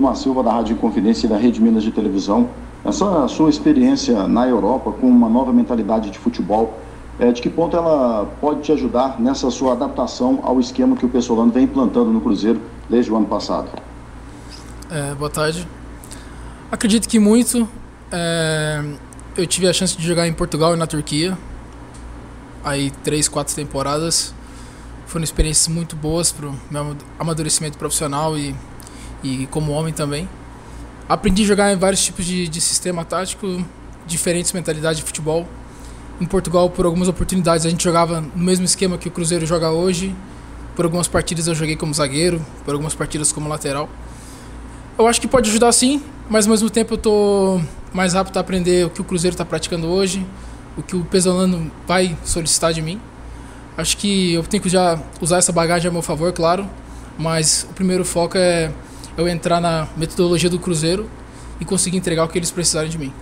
Vilmar Silva, da Rádio Inconfidência e da Rede Minas de Televisão. Essa sua experiência na Europa com uma nova mentalidade de futebol, é, de que ponto ela pode te ajudar nessa sua adaptação ao esquema que o Pessolano vem implantando no Cruzeiro desde o ano passado? É, boa tarde. Acredito que muito. É, eu tive a chance de jogar em Portugal e na Turquia. Aí três, quatro temporadas. Foram experiências muito boas para o meu amadurecimento profissional e, e como homem também. Aprendi a jogar em vários tipos de, de sistema tático, diferentes mentalidades de futebol. Em Portugal, por algumas oportunidades, a gente jogava no mesmo esquema que o Cruzeiro joga hoje. Por algumas partidas eu joguei como zagueiro, por algumas partidas como lateral. Eu acho que pode ajudar sim, mas ao mesmo tempo eu tô mais apto a aprender o que o Cruzeiro está praticando hoje, o que o Pesolano vai solicitar de mim. Acho que eu tenho que já usar essa bagagem a meu favor, claro, mas o primeiro foco é eu entrar na metodologia do Cruzeiro e conseguir entregar o que eles precisarem de mim.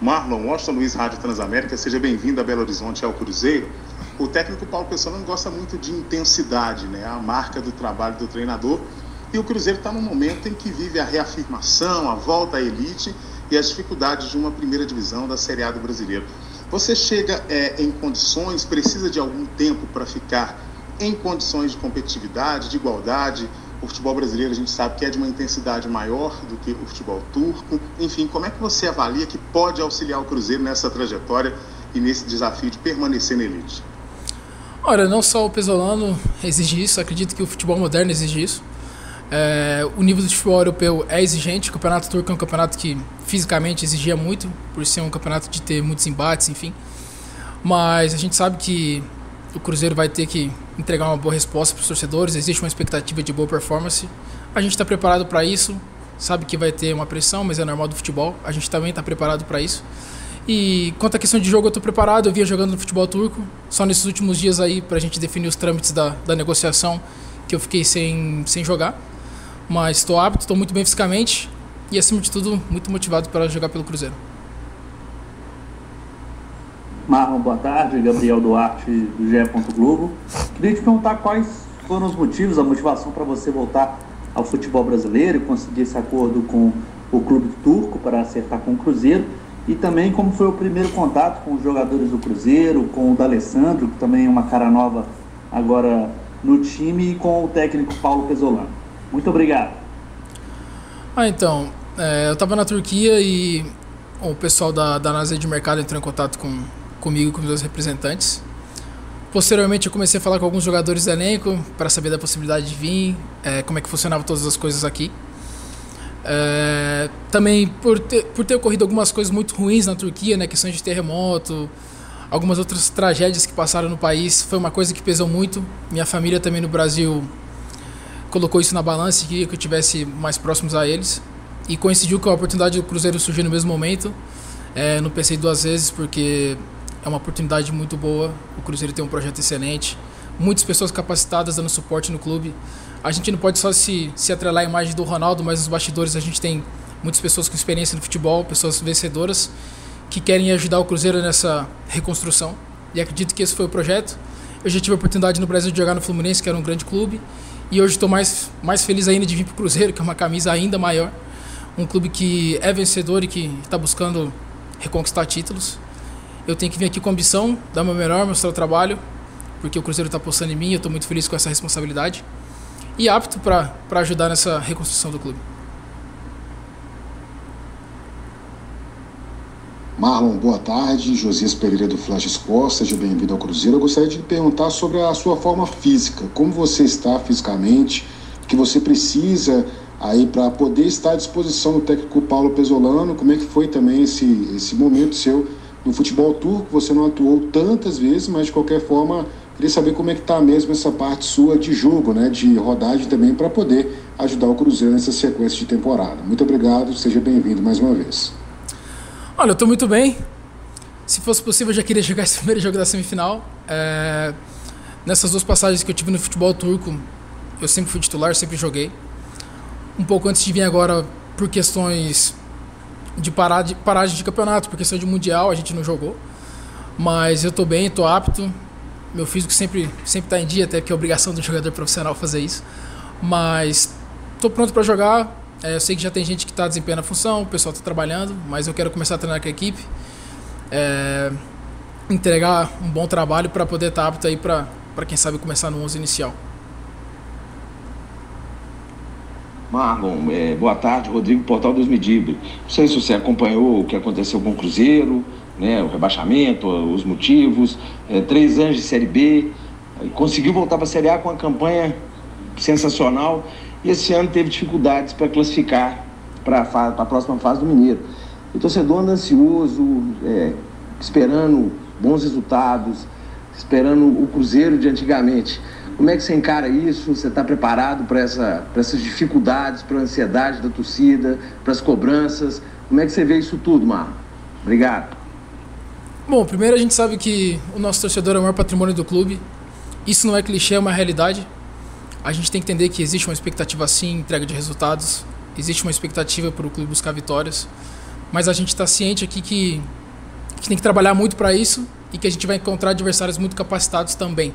Marlon Washington Luiz, Rádio Transamérica, seja bem-vindo a Belo Horizonte ao Cruzeiro. O técnico Paulo Pessoa não gosta muito de intensidade, né? A marca do trabalho do treinador. E o Cruzeiro está num momento em que vive a reafirmação, a volta à elite e as dificuldades de uma primeira divisão da Série A do brasileiro. Você chega é, em condições, precisa de algum tempo para ficar em condições de competitividade, de igualdade. O futebol brasileiro a gente sabe que é de uma intensidade maior do que o futebol turco. Enfim, como é que você avalia que pode auxiliar o Cruzeiro nessa trajetória e nesse desafio de permanecer na elite? Olha, não só o Pesolano exige isso, acredito que o futebol moderno exige isso. É, o nível do futebol europeu é exigente, o campeonato turco é um campeonato que fisicamente exigia muito, por ser um campeonato de ter muitos embates, enfim. Mas a gente sabe que o Cruzeiro vai ter que entregar uma boa resposta para os torcedores, existe uma expectativa de boa performance. A gente está preparado para isso, sabe que vai ter uma pressão, mas é normal do futebol. A gente também está preparado para isso. E quanto à questão de jogo, eu estou preparado. Eu via jogando no futebol turco. Só nesses últimos dias aí, para a gente definir os trâmites da, da negociação, que eu fiquei sem, sem jogar. Mas estou apto, estou muito bem fisicamente e, acima de tudo, muito motivado para jogar pelo Cruzeiro. Marlon, boa tarde. Gabriel Duarte, do GE. Globo. Queria te perguntar quais foram os motivos, a motivação para você voltar ao futebol brasileiro e conseguir esse acordo com o clube turco para acertar com o Cruzeiro e também como foi o primeiro contato com os jogadores do Cruzeiro, com o D'Alessandro, que também é uma cara nova agora no time, e com o técnico Paulo Pesolano. Muito obrigado. Ah, então, é, eu estava na Turquia e o pessoal da, da NASA de mercado entrou em contato com, comigo e com meus representantes. Posteriormente, eu comecei a falar com alguns jogadores do elenco para saber da possibilidade de vir, é, como é que funcionava todas as coisas aqui. É, também por ter, por ter ocorrido algumas coisas muito ruins na Turquia, né, questões de terremoto, algumas outras tragédias que passaram no país, foi uma coisa que pesou muito. Minha família também no Brasil colocou isso na balança e queria que eu tivesse mais próximos a eles. E coincidiu com a oportunidade do Cruzeiro surgir no mesmo momento. É, não pensei duas vezes porque é uma oportunidade muito boa. O Cruzeiro tem um projeto excelente, muitas pessoas capacitadas dando suporte no clube. A gente não pode só se, se atrelar à imagem do Ronaldo, mas nos bastidores a gente tem muitas pessoas com experiência no futebol, pessoas vencedoras que querem ajudar o Cruzeiro nessa reconstrução. E acredito que esse foi o projeto. Eu já tive a oportunidade no Brasil de jogar no Fluminense, que era um grande clube. E hoje estou mais, mais feliz ainda de vir para o Cruzeiro, que é uma camisa ainda maior. Um clube que é vencedor e que está buscando reconquistar títulos. Eu tenho que vir aqui com ambição, dar o meu melhor, mostrar o trabalho, porque o Cruzeiro está apostando em mim, eu estou muito feliz com essa responsabilidade. E apto para ajudar nessa reconstrução do clube. Marlon, boa tarde. Josias Pereira do Flash Sport, seja bem-vindo ao Cruzeiro. Eu gostaria de perguntar sobre a sua forma física, como você está fisicamente, que você precisa aí para poder estar à disposição do técnico Paulo Pesolano, como é que foi também esse, esse momento seu no futebol turco, você não atuou tantas vezes, mas de qualquer forma, queria saber como é que está mesmo essa parte sua de jogo, né, de rodagem também, para poder ajudar o Cruzeiro nessa sequência de temporada. Muito obrigado, seja bem-vindo mais uma vez. Olha, eu estou muito bem. Se fosse possível, eu já queria jogar esse primeiro jogo da semifinal. É... Nessas duas passagens que eu tive no futebol turco, eu sempre fui titular, sempre joguei. Um pouco antes de vir agora, por questões de, parar de paragem de campeonato, por questão de mundial, a gente não jogou. Mas eu estou bem, estou apto. Meu físico sempre sempre está em dia, até que é obrigação do jogador profissional fazer isso. Mas estou pronto para jogar. É, eu sei que já tem gente que está desempenhando a função, o pessoal está trabalhando, mas eu quero começar a treinar com a equipe. É, entregar um bom trabalho para poder estar tá apto aí para quem sabe começar no 11 inicial. Marlon, é, boa tarde, Rodrigo Portal dos Medibre. Não sei se você acompanhou o que aconteceu com o Cruzeiro, né, o rebaixamento, os motivos, é, três anos de Série B, conseguiu voltar para a Série A com uma campanha sensacional e esse ano teve dificuldades para classificar para a próxima fase do Mineiro. O torcedor anda ansioso, é, esperando bons resultados, esperando o Cruzeiro de antigamente. Como é que você encara isso? Você está preparado para essa, essas dificuldades, para a ansiedade da torcida, para as cobranças? Como é que você vê isso tudo, Mar? Obrigado. Bom, primeiro a gente sabe que o nosso torcedor é o maior patrimônio do clube. Isso não é clichê, é uma realidade. A gente tem que entender que existe uma expectativa sim, entrega de resultados. Existe uma expectativa para o clube buscar vitórias. Mas a gente está ciente aqui que, que tem que trabalhar muito para isso e que a gente vai encontrar adversários muito capacitados também.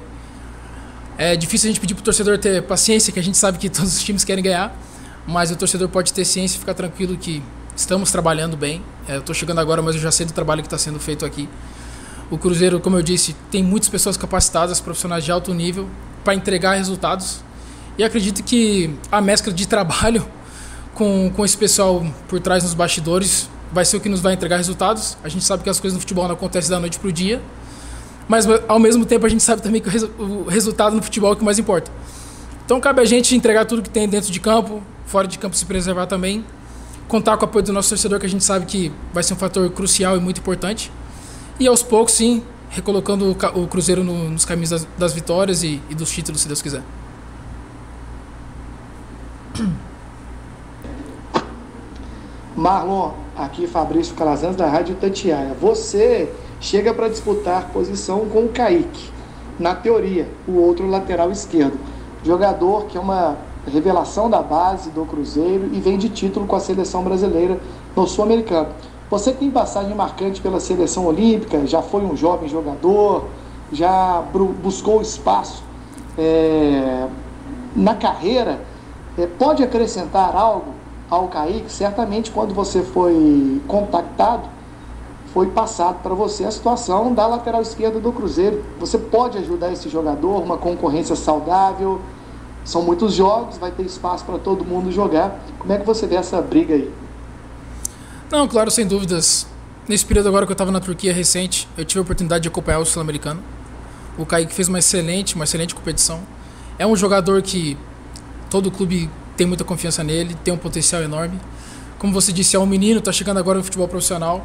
É difícil a gente pedir para o torcedor ter paciência, que a gente sabe que todos os times querem ganhar, mas o torcedor pode ter ciência e ficar tranquilo que estamos trabalhando bem. É, eu estou chegando agora, mas eu já sei do trabalho que está sendo feito aqui. O Cruzeiro, como eu disse, tem muitas pessoas capacitadas, profissionais de alto nível, para entregar resultados. E acredito que a mescla de trabalho com, com esse pessoal por trás nos bastidores vai ser o que nos vai entregar resultados. A gente sabe que as coisas no futebol não acontecem da noite para o dia. Mas ao mesmo tempo a gente sabe também que o, resu o resultado no futebol é o que mais importa. Então cabe a gente entregar tudo que tem dentro de campo, fora de campo se preservar também, contar com o apoio do nosso torcedor que a gente sabe que vai ser um fator crucial e muito importante. E aos poucos, sim, recolocando o Cruzeiro no, nos caminhos das, das vitórias e, e, dos títulos, se Deus quiser. Marlon, aqui Fabrício Calazans da Rádio Tatiaia. Você chega para disputar posição com o Kaique, na teoria, o outro lateral esquerdo. Jogador que é uma revelação da base do Cruzeiro e vem de título com a seleção brasileira no Sul-Americano. Você tem passagem marcante pela seleção olímpica, já foi um jovem jogador, já buscou espaço é, na carreira. É, pode acrescentar algo ao Kaique? Certamente, quando você foi contactado, foi passado para você a situação da lateral esquerda do Cruzeiro. Você pode ajudar esse jogador, uma concorrência saudável. São muitos jogos, vai ter espaço para todo mundo jogar. Como é que você vê essa briga aí? Não, claro, sem dúvidas. Nesse período agora que eu estava na Turquia recente, eu tive a oportunidade de acompanhar o Sul-Americano. O Kaique fez uma excelente, uma excelente competição. É um jogador que todo clube tem muita confiança nele, tem um potencial enorme. Como você disse, é um menino, está chegando agora no futebol profissional.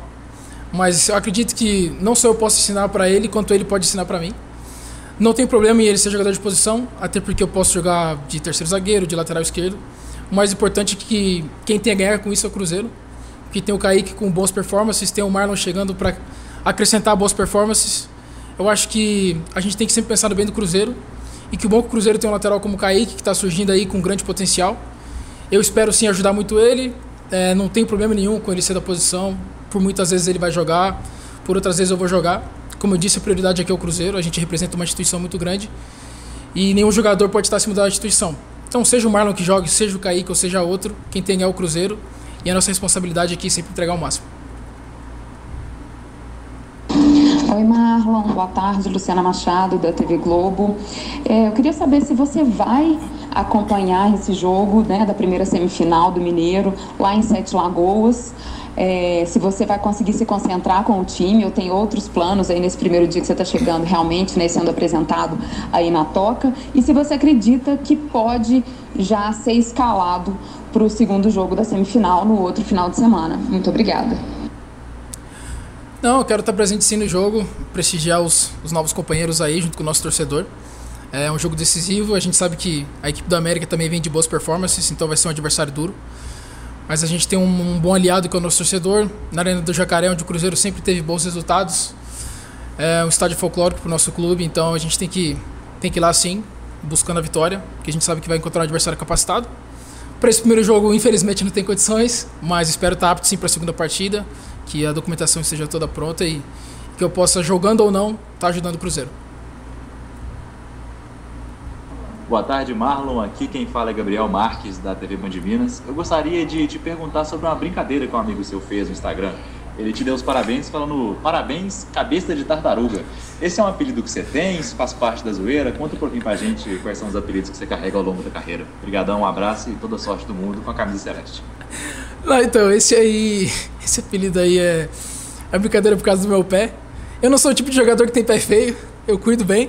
Mas eu acredito que não só eu posso ensinar para ele, quanto ele pode ensinar para mim. Não tem problema em ele ser jogador de posição, até porque eu posso jogar de terceiro zagueiro, de lateral esquerdo. O mais importante é que quem tem a ganhar com isso é o Cruzeiro. Que tem o Kaique com boas performances, tem o Marlon chegando para acrescentar boas performances. Eu acho que a gente tem que sempre pensar no bem do Cruzeiro. E que o bom que o Cruzeiro tem um lateral como o Kaique, que está surgindo aí com grande potencial. Eu espero sim ajudar muito ele. É, não tem problema nenhum com ele ser da posição por muitas vezes ele vai jogar, por outras vezes eu vou jogar. Como eu disse, a prioridade aqui é o Cruzeiro, a gente representa uma instituição muito grande e nenhum jogador pode estar acima da instituição. Então, seja o Marlon que jogue, seja o Kaique ou seja outro, quem tem é o Cruzeiro e a nossa responsabilidade aqui é sempre entregar o máximo. Oi, Marlon. Boa tarde. Luciana Machado, da TV Globo. É, eu queria saber se você vai acompanhar esse jogo né, da primeira semifinal do Mineiro lá em Sete Lagoas é, se você vai conseguir se concentrar com o time ou tem outros planos aí nesse primeiro dia que você está chegando realmente, né, sendo apresentado aí na toca, e se você acredita que pode já ser escalado para o segundo jogo da semifinal no outro final de semana. Muito obrigada. Não, eu quero estar presente sim no jogo, prestigiar os, os novos companheiros aí junto com o nosso torcedor. É um jogo decisivo, a gente sabe que a equipe do América também vem de boas performances, então vai ser um adversário duro. Mas a gente tem um, um bom aliado que é o nosso torcedor. Na Arena do Jacaré, onde o Cruzeiro sempre teve bons resultados. É um estádio folclórico para o nosso clube, então a gente tem que, tem que ir lá sim, buscando a vitória, porque a gente sabe que vai encontrar um adversário capacitado. Para esse primeiro jogo, infelizmente, não tem condições, mas espero estar apto sim para a segunda partida, que a documentação esteja toda pronta e que eu possa, jogando ou não, estar tá ajudando o Cruzeiro. Boa tarde, Marlon. Aqui quem fala é Gabriel Marques, da TV Band Minas. Eu gostaria de te perguntar sobre uma brincadeira que um amigo seu fez no Instagram. Ele te deu os parabéns falando parabéns, cabeça de tartaruga. Esse é um apelido que você tem, isso faz parte da zoeira. Conta um pouquinho pra gente quais são os apelidos que você carrega ao longo da carreira. Obrigadão, um abraço e toda sorte do mundo com a camisa celeste. Não, então, esse aí. Esse apelido aí é. É brincadeira por causa do meu pé. Eu não sou o tipo de jogador que tem pé feio, eu cuido bem.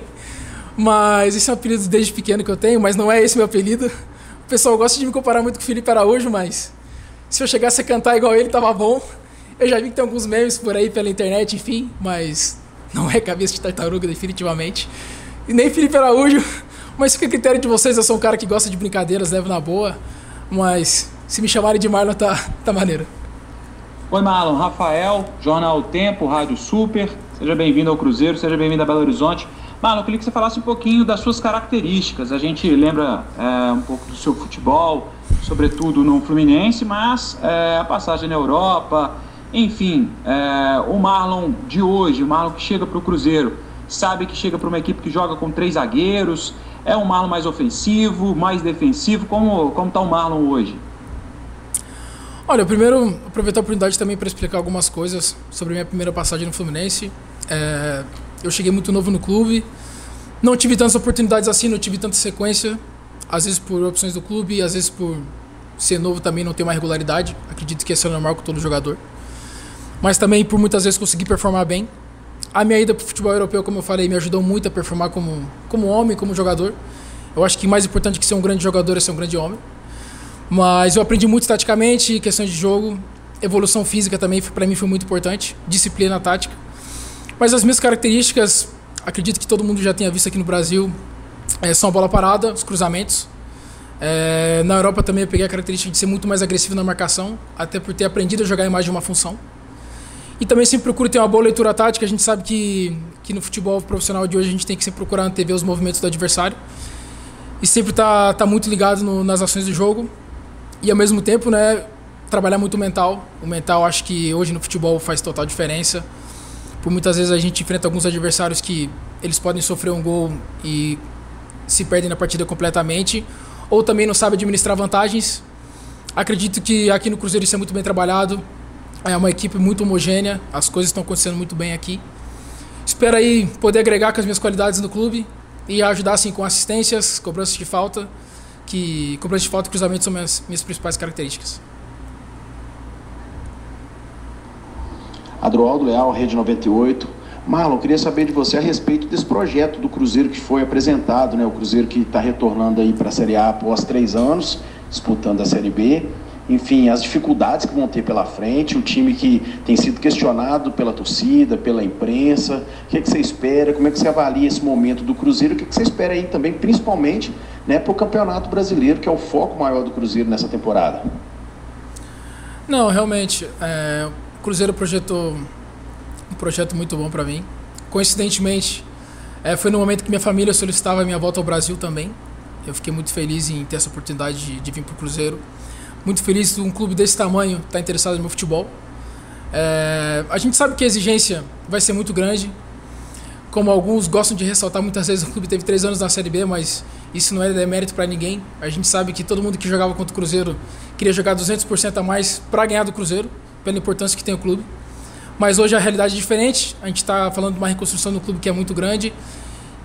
Mas esse é um apelido desde pequeno que eu tenho, mas não é esse meu apelido. O pessoal gosta de me comparar muito com o Felipe Araújo, mas se eu chegasse a cantar igual ele, tava bom. Eu já vi que tem alguns memes por aí pela internet, enfim, mas não é cabeça de tartaruga, definitivamente. E nem Felipe Araújo, mas fica a critério de vocês. Eu sou um cara que gosta de brincadeiras, levo na boa, mas se me chamarem de Marlon, tá, tá maneiro. Oi, Marlon. Rafael, Jornal Tempo, Rádio Super. Seja bem-vindo ao Cruzeiro, seja bem-vindo a Belo Horizonte. Marlon, eu queria que você falasse um pouquinho das suas características. A gente lembra é, um pouco do seu futebol, sobretudo no Fluminense, mas é, a passagem na Europa, enfim, é, o Marlon de hoje, o Marlon que chega para o Cruzeiro, sabe que chega para uma equipe que joga com três zagueiros, é um Marlon mais ofensivo, mais defensivo, como como está o Marlon hoje? Olha, primeiro aproveitar a oportunidade também para explicar algumas coisas sobre minha primeira passagem no Fluminense. É, eu cheguei muito novo no clube, não tive tantas oportunidades assim, não tive tanta sequência, às vezes por opções do clube, às vezes por ser novo também não ter uma regularidade. Acredito que esse é normal com todo jogador mas também por muitas vezes conseguir performar bem. A minha ida para o futebol europeu, como eu falei, me ajudou muito a performar como, como homem, como jogador. Eu acho que mais importante que ser um grande jogador é ser um grande homem. Mas eu aprendi muito taticamente, questões de jogo, evolução física também para mim foi muito importante, disciplina tática. Mas as minhas características, acredito que todo mundo já tenha visto aqui no Brasil, é, são a bola parada, os cruzamentos. É, na Europa também eu peguei a característica de ser muito mais agressivo na marcação, até por ter aprendido a jogar em mais de uma função. E também sempre procuro ter uma boa leitura tática. A gente sabe que, que no futebol profissional de hoje a gente tem que sempre procurar antever os movimentos do adversário. E sempre tá, tá muito ligado no, nas ações do jogo. E ao mesmo tempo, né, trabalhar muito o mental. O mental acho que hoje no futebol faz total diferença. Por muitas vezes a gente enfrenta alguns adversários que eles podem sofrer um gol e se perdem na partida completamente. Ou também não sabem administrar vantagens. Acredito que aqui no Cruzeiro isso é muito bem trabalhado. É uma equipe muito homogênea, as coisas estão acontecendo muito bem aqui. Espero aí poder agregar com as minhas qualidades no clube e ajudar assim com assistências, cobranças de falta, que cobranças de falta e cruzamento são minhas, minhas principais características. Adroaldo Leal, Rede 98. Marlon, queria saber de você a respeito desse projeto do Cruzeiro que foi apresentado, né? O Cruzeiro que está retornando aí para a Série A após três anos, disputando a Série B enfim, as dificuldades que vão ter pela frente, o time que tem sido questionado pela torcida, pela imprensa. O que, é que você espera? Como é que você avalia esse momento do Cruzeiro? O que, é que você espera aí também, principalmente, né, para o Campeonato Brasileiro, que é o foco maior do Cruzeiro nessa temporada? Não, realmente, é, Cruzeiro projetou um projeto muito bom para mim. Coincidentemente, é, foi no momento que minha família solicitava a minha volta ao Brasil também. Eu fiquei muito feliz em ter essa oportunidade de, de vir para o Cruzeiro muito feliz de um clube desse tamanho estar tá interessado no meu futebol. É, a gente sabe que a exigência vai ser muito grande. Como alguns gostam de ressaltar, muitas vezes o clube teve três anos na Série B, mas isso não é demérito para ninguém. A gente sabe que todo mundo que jogava contra o Cruzeiro queria jogar 200% a mais para ganhar do Cruzeiro, pela importância que tem o clube. Mas hoje a realidade é diferente. A gente está falando de uma reconstrução do clube que é muito grande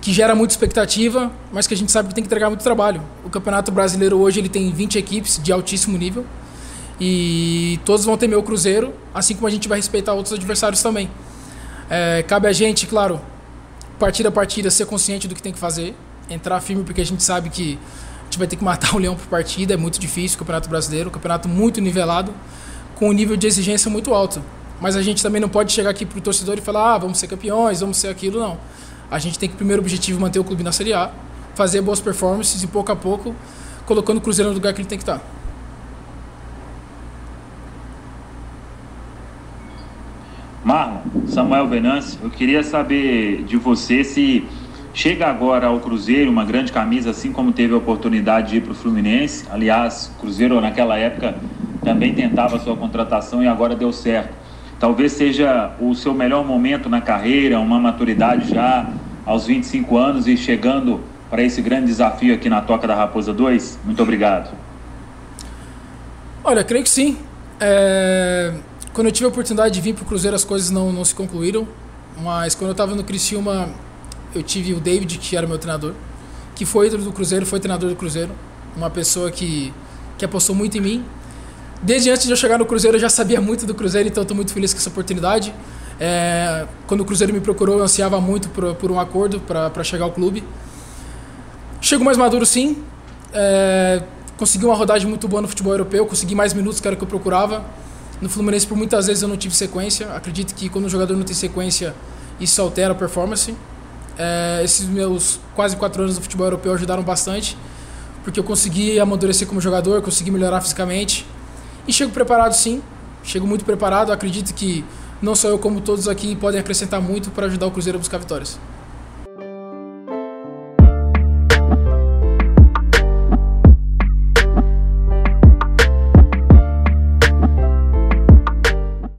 que gera muita expectativa, mas que a gente sabe que tem que entregar muito trabalho. O Campeonato Brasileiro hoje ele tem 20 equipes de altíssimo nível e todos vão temer o Cruzeiro, assim como a gente vai respeitar outros adversários também. É, cabe a gente, claro, partida a partida, ser consciente do que tem que fazer, entrar firme, porque a gente sabe que a gente vai ter que matar o leão por partida, é muito difícil o Campeonato Brasileiro, um campeonato muito nivelado, com um nível de exigência muito alto. Mas a gente também não pode chegar aqui para o torcedor e falar, ah, vamos ser campeões, vamos ser aquilo, não a gente tem que, primeiro objetivo, manter o clube na Série A, fazer boas performances e, pouco a pouco, colocando o Cruzeiro no lugar que ele tem que estar. Marlon, Samuel Venâncio, eu queria saber de você se chega agora ao Cruzeiro uma grande camisa, assim como teve a oportunidade de ir para o Fluminense. Aliás, Cruzeiro naquela época também tentava sua contratação e agora deu certo. Talvez seja o seu melhor momento na carreira, uma maturidade já aos 25 anos e chegando para esse grande desafio aqui na Toca da Raposa 2? Muito obrigado. Olha, creio que sim. É... Quando eu tive a oportunidade de vir para o Cruzeiro, as coisas não, não se concluíram. Mas quando eu estava no Criciúma, eu tive o David, que era meu treinador, que foi ídolo do Cruzeiro, foi treinador do Cruzeiro. Uma pessoa que, que apostou muito em mim. Desde antes de eu chegar no Cruzeiro, eu já sabia muito do Cruzeiro, então estou muito feliz com essa oportunidade. É... Quando o Cruzeiro me procurou, eu ansiava muito por, por um acordo para chegar ao clube. Chego mais maduro, sim. É... Consegui uma rodagem muito boa no futebol europeu, consegui mais minutos que era o que eu procurava. No Fluminense, por muitas vezes, eu não tive sequência. Acredito que quando o jogador não tem sequência, isso altera a performance. É, esses meus quase quatro anos no futebol europeu ajudaram bastante, porque eu consegui amadurecer como jogador, consegui melhorar fisicamente. E chego preparado, sim. Chego muito preparado. Acredito que não só eu, como todos aqui, podem acrescentar muito para ajudar o Cruzeiro a buscar vitórias.